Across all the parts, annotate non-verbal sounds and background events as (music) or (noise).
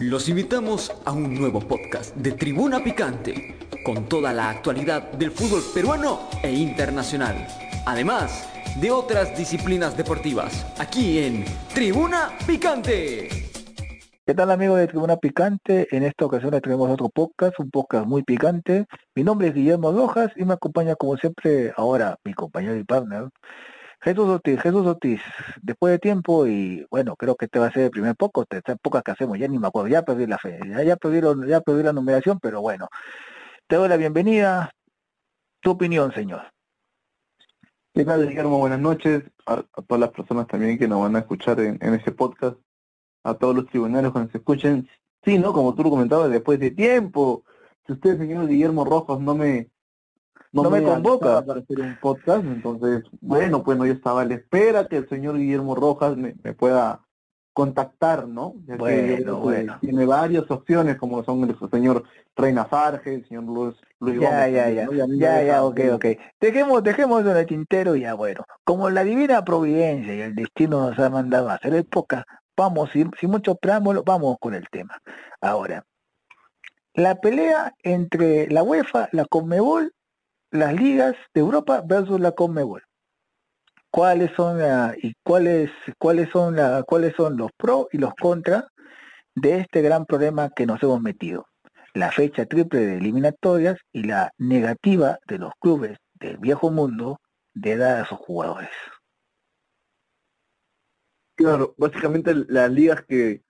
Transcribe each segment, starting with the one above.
Los invitamos a un nuevo podcast de Tribuna Picante, con toda la actualidad del fútbol peruano e internacional, además de otras disciplinas deportivas, aquí en Tribuna Picante. ¿Qué tal amigos de Tribuna Picante? En esta ocasión tenemos otro podcast, un podcast muy picante. Mi nombre es Guillermo Rojas y me acompaña como siempre ahora mi compañero y partner, Jesús Ortiz, Jesús Ortiz, después de tiempo y bueno, creo que este va a ser el primer poco, tercer pocas que hacemos, ya ni me acuerdo, ya perdí la fe, ya, ya, perdí, ya perdí la numeración, pero bueno, te doy la bienvenida, tu opinión, señor. ¿Qué tal, Guillermo? Buenas noches a, todas las personas también que nos van a escuchar en, en este podcast, a todos los tribunales que nos escuchen. Sí, ¿no? Como tú lo comentabas, después de tiempo, si usted, señor Guillermo Rojas, no me no, me, convoca para hacer un podcast, entonces, bueno, pues no, yo estaba a la espera que el señor Guillermo Rojas me, pueda contactar, ¿no? Ya bueno, bueno. Tiene varias opciones, como son el señor Reina Farge, el señor Luis, Luis ya, Ya, ya, ya, ya, ok, ok. Dejemos, dejemos en el tintero ya, bueno. Como la divina providencia y el destino nos ha mandado a hacer podcast, vamos, sin, sin mucho preámbulo, vamos con el tema. Ahora, la pelea entre la UEFA, la Conmebol las ligas de Europa versus la Conmebol. ¿Cuáles son y cuáles cuáles son la, cuáles son los pros y los contras de este gran problema que nos hemos metido? La fecha triple de eliminatorias y la negativa de los clubes del viejo mundo de dar a sus jugadores. Claro, básicamente las ligas que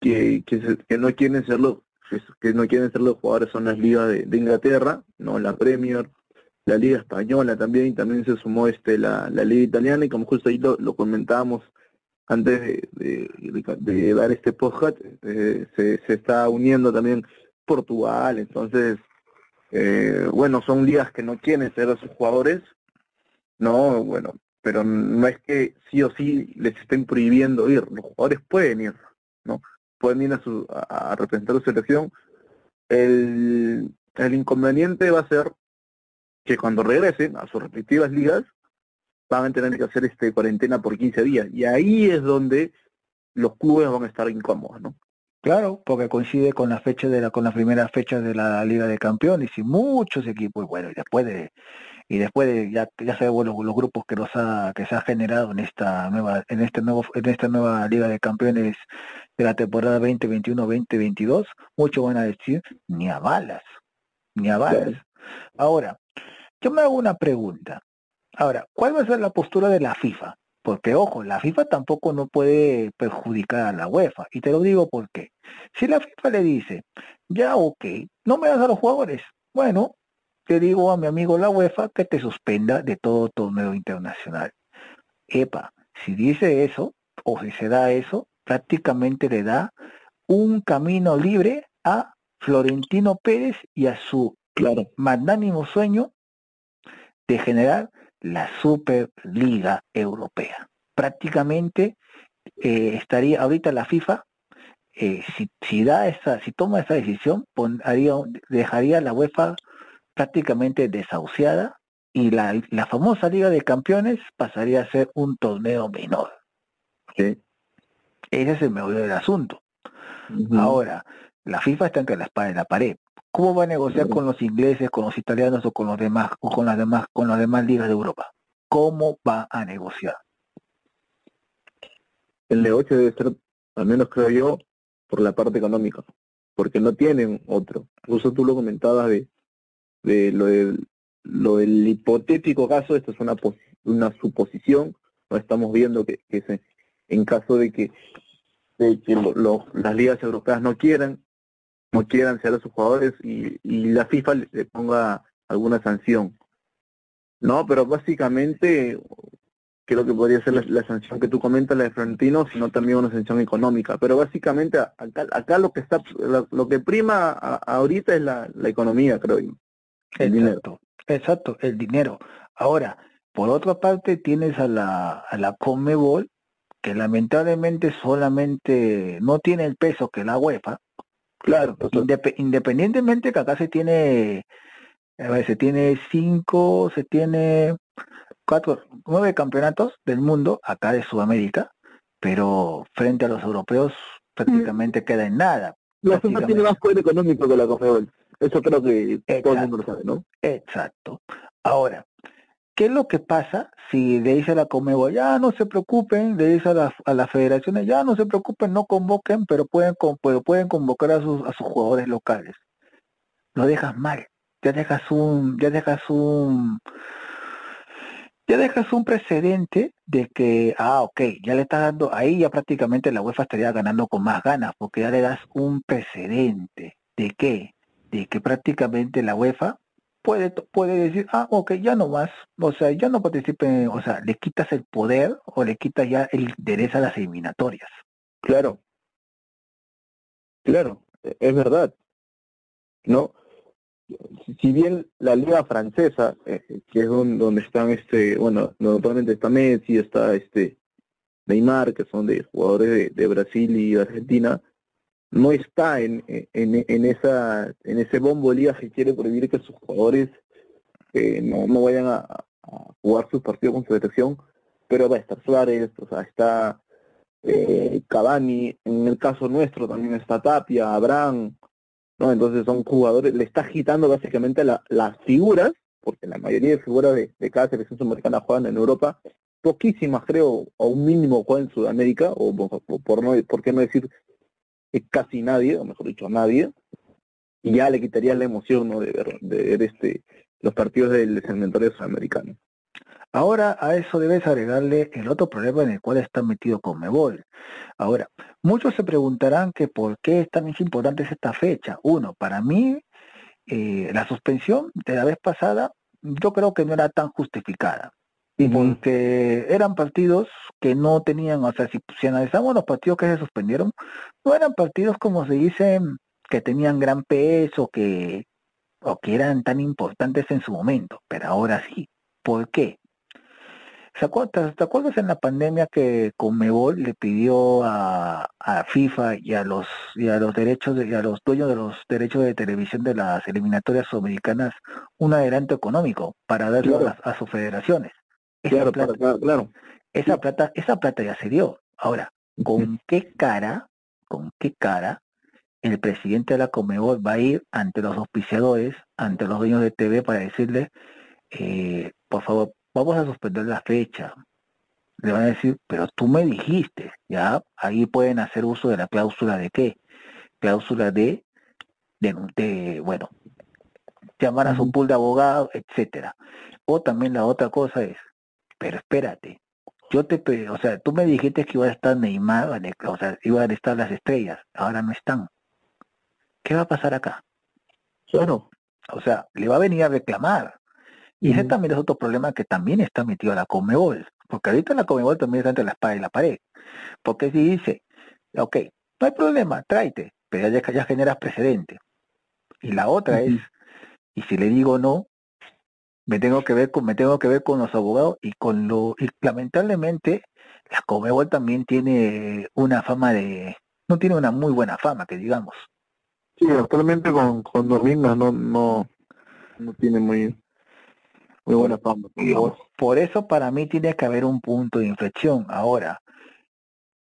que, que, no quieren ser los que no quieren ser los jugadores son las ligas de, Inglaterra, no la Premier, la Liga Española también, también se sumó este la, la Liga Italiana y como justo ahí lo, comentábamos antes de, de, dar este podcast, eh, se, se está uniendo también Portugal, entonces, eh, bueno, son ligas que no quieren ser a sus jugadores, no, bueno, pero no es que sí o sí les estén prohibiendo ir, los jugadores pueden ir, ¿no? Pueden ir a, su, a, representar su selección. El, el inconveniente va a ser que cuando regresen a sus respectivas ligas van a tener que hacer este cuarentena por 15 días y ahí es donde los clubes van a estar incómodos, ¿no? Claro, porque coincide con la fecha de la con la primera fecha de la Liga de Campeones y muchos equipos, bueno, y después de y después de ya ya sabemos los, los grupos que nos ha que se ha generado en esta nueva en este nuevo en esta nueva Liga de Campeones de la temporada 2021-2022, muchos van a decir ni a balas, ni a balas. Ahora, yo me hago una pregunta. Ahora, ¿cuál va a ser la postura de la FIFA? Porque, ojo, la FIFA tampoco no puede perjudicar a la UEFA. Y te lo digo porque, si la FIFA le dice, ya, ok, no me das a los jugadores, bueno, te digo a mi amigo la UEFA que te suspenda de todo torneo internacional. Epa, si dice eso, o si se da eso, prácticamente le da un camino libre a Florentino Pérez y a su magnánimo sueño de generar la Superliga Europea. Prácticamente eh, estaría ahorita la FIFA, eh, si, da esa, si toma esa decisión, dejaría la UEFA prácticamente desahuciada y la, la famosa Liga de Campeones pasaría a ser un torneo menor. Ese es el meollo del asunto. Ahora, la FIFA está entre la espada y la pared. ¿Cómo va a negociar con los ingleses, con los italianos o con los demás, o con las demás, con las demás ligas de Europa? ¿Cómo va a negociar? El negocio debe ser, al menos creo yo, por la parte económica, porque no tienen otro. Incluso tú lo comentabas de, de lo del lo del hipotético caso, esto es una una suposición, no estamos viendo que, que en caso de que, de que las ligas europeas no quieran, no quieran ser a sus jugadores y, y la FIFA le, ponga alguna sanción. No, pero básicamente creo que podría ser la, sanción que tú comentas, la de Florentino, sino también una sanción económica. Pero básicamente acá, acá lo que está, lo, que prima ahorita es la, la economía, creo yo. El dinero. Exacto, el dinero. Ahora, por otra parte tienes a la, a la Conmebol, que lamentablemente solamente no tiene el peso que la UEFA, Claro, independientemente que acá se tiene, a ver, se tiene cinco, se tiene cuatro, nueve campeonatos del mundo, acá de Sudamérica, pero frente a los europeos prácticamente queda en nada. La FIFA tiene más poder económico que la Conmebol. Eso creo que todo el mundo lo sabe, ¿no? Exacto. Ahora, ¿qué es lo que pasa si le dice a la Comebol, ya no se preocupen, le dice a, las a las federaciones, ya no se preocupen, no convoquen, pero pueden, pero pueden convocar a sus, a sus jugadores locales? Lo dejas mal, ya dejas un, ya dejas un, ya dejas un precedente de que, ah, ok, ya le estás dando, ahí ya prácticamente la UEFA estaría ganando con más ganas, porque ya le das un precedente. De qué, de que prácticamente la UEFA puede, puede decir, ah, ok, ya no más, o sea, ya no participe, o sea, le quitas el poder o le quitas ya el interés a las eliminatorias. Claro, claro, e, es verdad, ¿no? Si bien la liga francesa, eh, que es donde están, este, bueno, normalmente está Messi, está este Neymar, que son de jugadores de, de Brasil y Argentina, no está en, en, en, esa en ese bombo liga que quiere prohibir que sus jugadores eh, no, no vayan a, jugar sus partidos con su selección, pero va a estar Suárez, o sea, está eh, Cavani, en el caso nuestro también está Tapia, Abraham, ¿no? Entonces son jugadores, le está agitando básicamente la, las figuras, porque la mayoría de figuras de, de cada selección sudamericana juegan en Europa, poquísimas creo, o un mínimo juegan en Sudamérica, o, por no, por qué no decir casi nadie, o mejor dicho, nadie, y ya le quitaría la emoción ¿no? de, ver, de ver este los partidos del segmentario sudamericano. Ahora a eso debes agregarle el otro problema en el cual está metido Conmebol. Ahora, muchos se preguntarán que por qué es tan importante esta fecha. Uno, para mí, eh, la suspensión de la vez pasada yo creo que no era tan justificada porque eran partidos que no tenían, o sea, si, si, analizamos los partidos que se suspendieron, no eran partidos como se dice que tenían gran peso, que o que eran tan importantes en su momento, pero ahora sí. ¿Por qué? ¿Te acuerdas, en la pandemia que Conmebol le pidió a, a, FIFA y a los y a los derechos de, y a los dueños de los derechos de televisión de las eliminatorias sudamericanas un adelanto económico para darlo a, a sus federaciones? Esa plata, claro, Esa plata, esa plata ya se dio. Ahora, ¿con qué cara, con qué cara el presidente de la Comebol va a ir ante los auspiciadores, ante los dueños de TV para decirle, eh, por favor, vamos a suspender la fecha? Le van a decir, pero tú me dijiste, ya, ahí pueden hacer uso de la cláusula de qué? Cláusula de, de, de bueno, llamar a su pool de abogados, etcétera. O también la otra cosa es, pero espérate, yo te, o sea, tú me dijiste que iba a estar Neymar, o sea, iban a estar las estrellas, ahora no están. ¿Qué va a pasar acá? Claro. O sea, le va a venir a reclamar. Y ese también es otro problema que también está metido a la Comebol, porque ahorita la Comebol también está entre la espada y la pared. Porque si dice, ok, no hay problema, tráete, pero ya, ya generas precedente. Y la otra es, y si le digo no, me tengo que ver con me tengo que ver con los abogados y con lo y lamentablemente la Comebol también tiene una fama de no tiene una muy buena fama que digamos. Sí actualmente con con Domingas no no no tiene muy muy buena fama por, por eso para mí tiene que haber un punto de inflexión. Ahora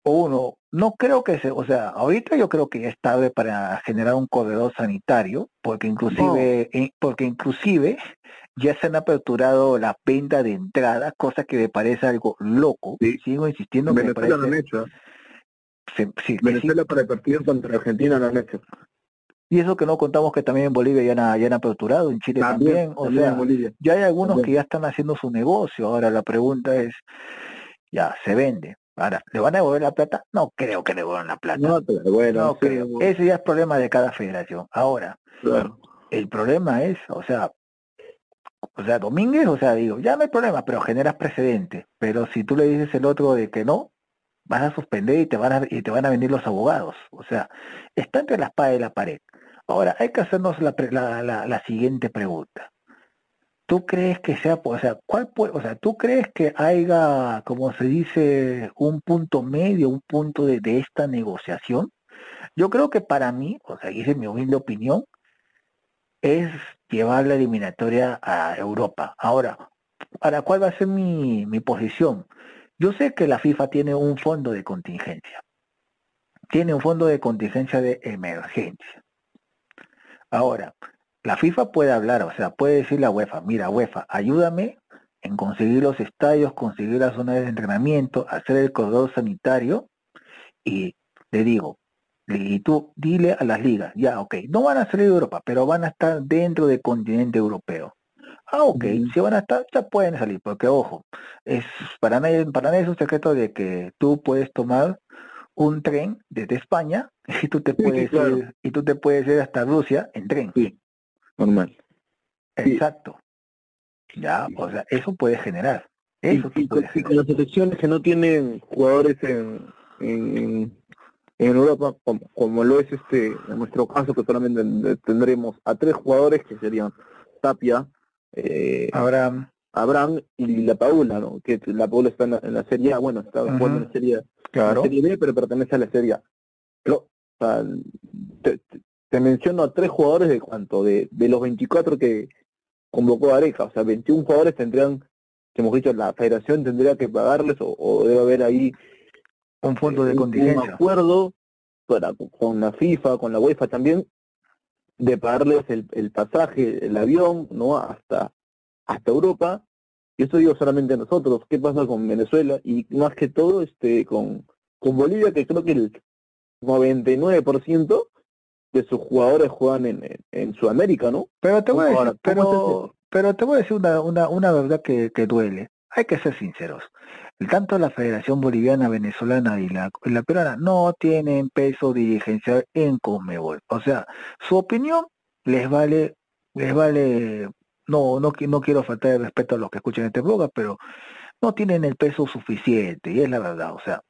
uno no creo que se, o sea, ahorita yo creo que ya es tarde para generar un corredor sanitario, porque inclusive, no. porque inclusive ya se han aperturado la venta de entrada, cosa que me parece algo loco. Sí. Sigo insistiendo que Venezuela me parece... lo han hecho. Sí, sí, Venezuela para el partido contra Argentina lo han hecho. Y eso que no contamos que también en Bolivia ya han, ya han aperturado, en Chile también. también. O también sea, ya hay algunos también. que ya están haciendo su negocio. Ahora la pregunta es, ya, se vende. Ahora, ¿le van a devolver la plata? No creo que le devuelvan la plata. No, pero bueno, no creo. Ese ya es problema de cada federación. Ahora, claro. el problema es, o sea, o sea, Domínguez, o sea, digo, ya no hay problema, pero generas precedente. Pero si tú le dices el otro de que no, vas a suspender y te van a, y te van a venir los abogados. O sea, está entre la espada y la pared. Ahora, hay que hacernos la, la, la, la siguiente pregunta. ¿Tú crees que sea, o sea, cuál puede, o sea, tú crees que haya, como se dice, un punto medio, un punto de, de esta negociación? Yo creo que para mí, o sea, esa es mi humilde opinión, es llevar la eliminatoria a Europa. Ahora, ¿para cuál va a ser mi, posición? Yo sé que la FIFA tiene un fondo de contingencia. tiene un fondo de contingencia de emergencia. Ahora, la FIFA puede hablar, o sea, puede decir la UEFA, mira UEFA, ayúdame en conseguir los estadios, conseguir las zonas de entrenamiento, hacer el corredor sanitario y le digo, y tú dile a las ligas, ya, ok, no van a salir de Europa, pero van a estar dentro del continente europeo. Ah, ok, si van a estar, ya pueden salir, porque ojo, es para nadie, para nadie es un secreto de que tú puedes tomar un tren desde España (laughs) y tú te puedes ir, y tú te puedes ir hasta Rusia en tren. Sí, normal. Exacto. Ya, o sea, eso puede generar. Eso y, con, las selecciones que no tienen jugadores en, en, en Europa, como, como, lo es este en nuestro caso, que solamente tendremos a tres jugadores que serían Tapia, eh, Abraham. Abraham y la Paula, ¿no? Que la Paula está en la, Serie A, bueno, está jugando en la Serie, claro. Serie B, pero pertenece a la Serie A. Pero, o sea, te, te, menciono a tres jugadores de cuánto, de, de los 24 que convocó Areja, o sea, 21 jugadores tendrían, que hemos dicho, la federación tendría que pagarles o, o debe haber ahí un fondo de eh, contingencia. Un acuerdo para, con la FIFA, con la UEFA también, de pagarles el, el pasaje, el avión, ¿no? Hasta, hasta Europa. Y eso digo solamente nosotros. ¿Qué pasa con Venezuela? Y más que todo, este, con, con Bolivia, que creo que el 99% de sus jugadores juegan en, en, Sudamérica, ¿no? Pero te voy a decir, pero, pero te voy a decir una, una, una verdad que, que duele. Hay que ser sinceros. Tanto la Federación Boliviana, Venezolana y la, la peruana no tienen peso dirigencial en Conmebol. O sea, su opinión les vale, les vale, no, no, no quiero faltar el respeto a los que escuchan este blog, pero no tienen el peso suficiente, y es la verdad, o sea,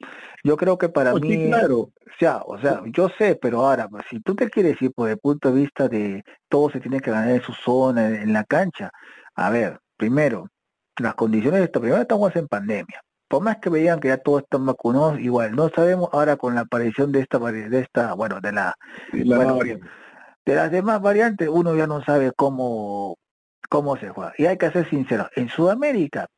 yo creo que para mí, claro. o sea, o sea, yo sé, pero ahora, pues, si tú te quieres ir por el punto de vista de todo se tiene que ganar en su zona, en, la cancha, a ver, primero, las condiciones de esta primera estamos en pandemia, por más que veían que ya todos están vacunados, igual, no sabemos ahora con la aparición de esta, de esta bueno, de la, la bueno, de las demás variantes, uno ya no sabe cómo, cómo se juega. Y hay que ser sincero, en Sudamérica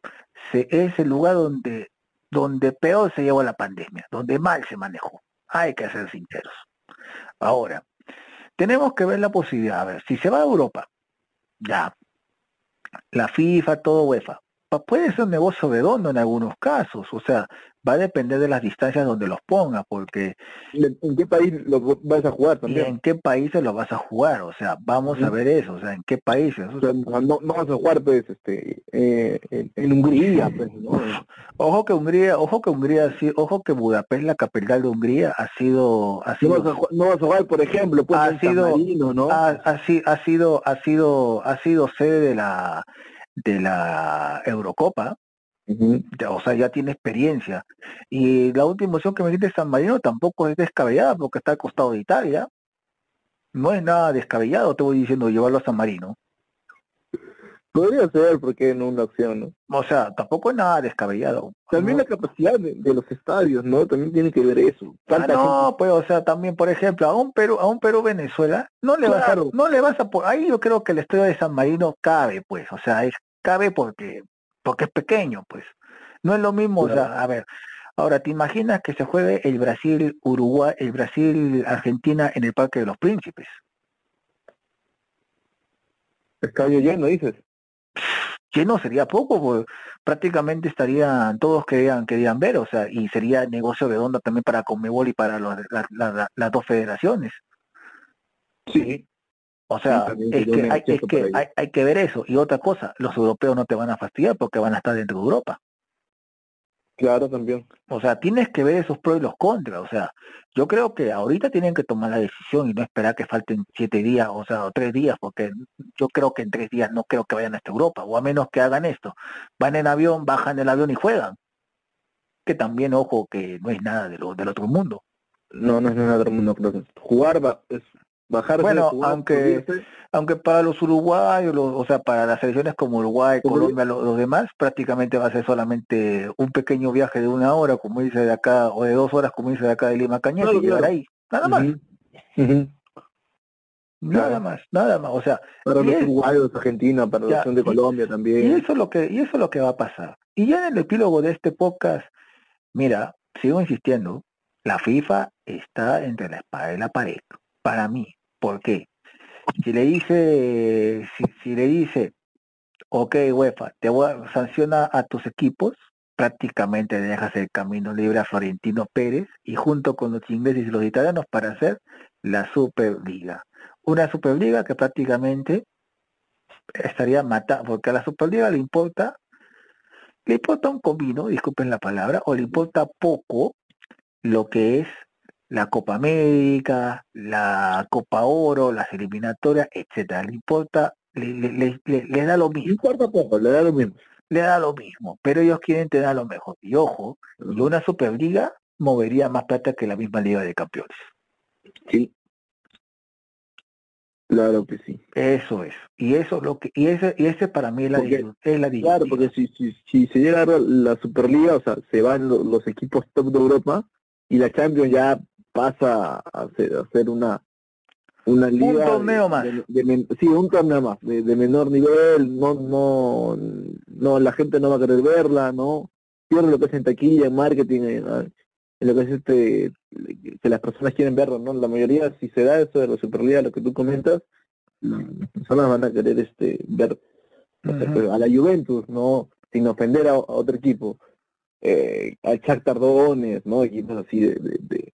se, es el lugar donde, donde peor se llevó la pandemia, donde mal se manejó. Hay que ser sinceros. Ahora, tenemos que ver la posibilidad, a ver, si se va a Europa, ya, la FIFA, todo UEFA, puede ser un negocio redondo en algunos casos, o sea, va a depender de las distancias donde los ponga, porque... ¿En qué país lo vas a jugar también? ¿En qué países lo vas a jugar? O sea, vamos a ver eso, o sea, ¿en qué países? O sea, no, no, vas a jugar, pues, este, eh, en, Hungría, pues, ¿no? Ojo que Hungría, ojo que Hungría, ojo que Budapest, la capital de Hungría, ha sido... Ha sido no, vas a, no vas a jugar, por ejemplo, pues, ha sido, Marino, ¿no? Ha, ha, ha sido, ha sido, ha sido sede de la de la Eurocopa, o sea, ya tiene experiencia. Y la última opción que me dice San Marino tampoco es descabellada porque está al costado de Italia. No es nada descabellado, te voy diciendo, llevarlo a San Marino. Podría ser, porque no una opción, ¿no? O sea, tampoco es nada descabellado. También la capacidad de, de, los estadios, ¿no? También tiene que ver eso. Ah, no, pues, o sea, también, por ejemplo, a un Perú, a un Perú Venezuela, no le vas a, no le vas a, ahí yo creo que el estadio de San Marino cabe, pues, o sea, es, cabe porque, porque es pequeño, pues. No es lo mismo, claro. o sea, a ver, ahora, ¿te imaginas que se juegue el Brasil-Uruguay, el Brasil-Argentina en el Parque de los Príncipes? Estadio lleno, dices lleno sería poco, pues prácticamente estarían, todos querían, querían ver, o sea, y sería negocio redondo también para Conmebol y para los, la, la, las dos federaciones. Sí. O sea, sí, es que, hay, es que hay, hay, que ver eso. Y otra cosa, los europeos no te van a fastidiar porque van a estar dentro de Europa. Claro, también. O sea, tienes que ver esos pros y los contras. O sea, yo creo que ahorita tienen que tomar la decisión y no esperar que falten siete días, o sea, o tres días, porque yo creo que en tres días no creo que vayan hasta Europa, o a menos que hagan esto. Van en avión, bajan del avión y juegan. Que también, ojo, que no es nada de lo, del otro mundo. No, no es nada del otro mundo. Creo que jugar va, es bajar bueno aunque aunque para los uruguayos los, o sea para las selecciones como Uruguay Colombia los, los, demás prácticamente va a ser solamente un pequeño viaje de una hora como dice de acá o de dos horas como dice de acá de Lima Cañete claro, y llegar claro. ahí nada más uh -huh. Uh -huh. nada claro. más nada más o sea para los es, uruguayos Argentina para la selección de Colombia y, también y eso es lo que y eso es lo que va a pasar y ya en el epílogo de este podcast mira sigo insistiendo La FIFA está entre la espada y la pared, para mí. ¿Por qué? Si le dice, si, le dice, ok UEFA, te voy a sancionar a tus equipos, prácticamente dejas el camino libre a Florentino Pérez y junto con los ingleses y los italianos para hacer la Superliga. Una Superliga que prácticamente estaría matando, porque a la Superliga le importa, le importa un comino, disculpen la palabra, o le importa poco lo que es la Copa América, la Copa Oro, las eliminatorias, etcétera. Le importa, le, le, le, le da lo mismo. Le importa poco, le da lo mismo. Le da lo mismo, pero ellos quieren tener lo mejor. Y ojo, y una Superliga movería más plata que la misma Liga de Campeones. Sí. Claro que sí. Eso es. Y eso es lo que y ese y ese para mí es la, Porque- es la Claro, porque si, si, si se llega a la Superliga, o sea, se van lo- los equipos top de Europa y la Champions ya pasa a ser, a ser una una liga torneo de- más. de- de sí, un torneo más, de, de menor nivel, no, no, no, la gente no va a querer verla, no, pierde lo que es en taquilla, en marketing, en, en lo que es este, que las personas quieren verlo, ¿no? La mayoría, si se da eso de la Superliga, lo que tú comentas, las personas van a querer este ver a la Juventus, no, sin ofender a, a otro equipo, eh, al Chuck Tardones, ¿no? Equipos así de, de, de,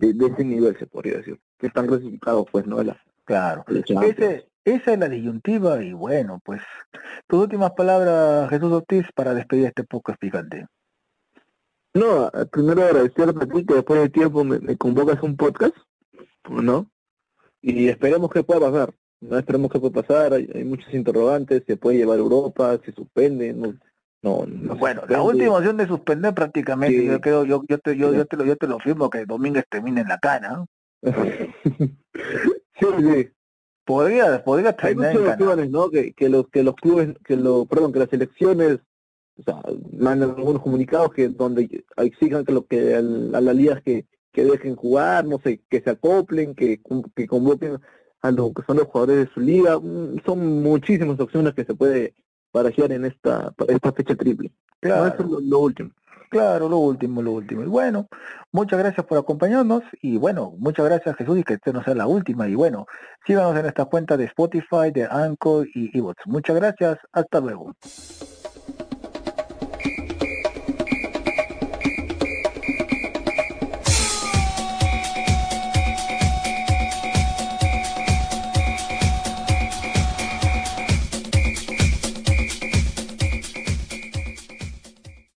de- de ese nivel se podría decir, que están clasificados pues, ¿no? La, Claro. Ese, esa es la disyuntiva y bueno, pues tus últimas palabras, Jesús Ortiz, para despedir este poco picante. No, primero agradecerte a ti que después de tiempo me, me convocas a un podcast, ¿no? Y esperemos que pueda pasar, ¿no? Esperemos que pueda pasar, hay, hay muchos interrogantes, se puede llevar a Europa, se suspende, no, no, no Bueno, la última opción de suspender prácticamente, Sí. yo creo, yo, yo te, yo, yo te lo, yo te lo firmo que Domínguez termine en la cana. (laughs) sí, sí. Podría, podría terminar en cana. ¿no? Que, que los que los clubes, que lo, perdón, que las elecciones, o sea, mandan algunos comunicados que donde exijan que lo que al- a las ligas que, que dejen jugar, no sé, que se acoplen, que, que convoquen a lo que son los jugadores de su liga, Mm, son muchísimas opciones que se puede barajear en esta para esta fecha triple. Claro. eso es lo, lo último. Claro, lo último, lo último. Y bueno, muchas gracias por acompañarnos y bueno, muchas gracias Jesús y que esta no sea la última. Y bueno, síganos en esta cuenta de Spotify, de Anchor y Evox. Muchas gracias, hasta luego.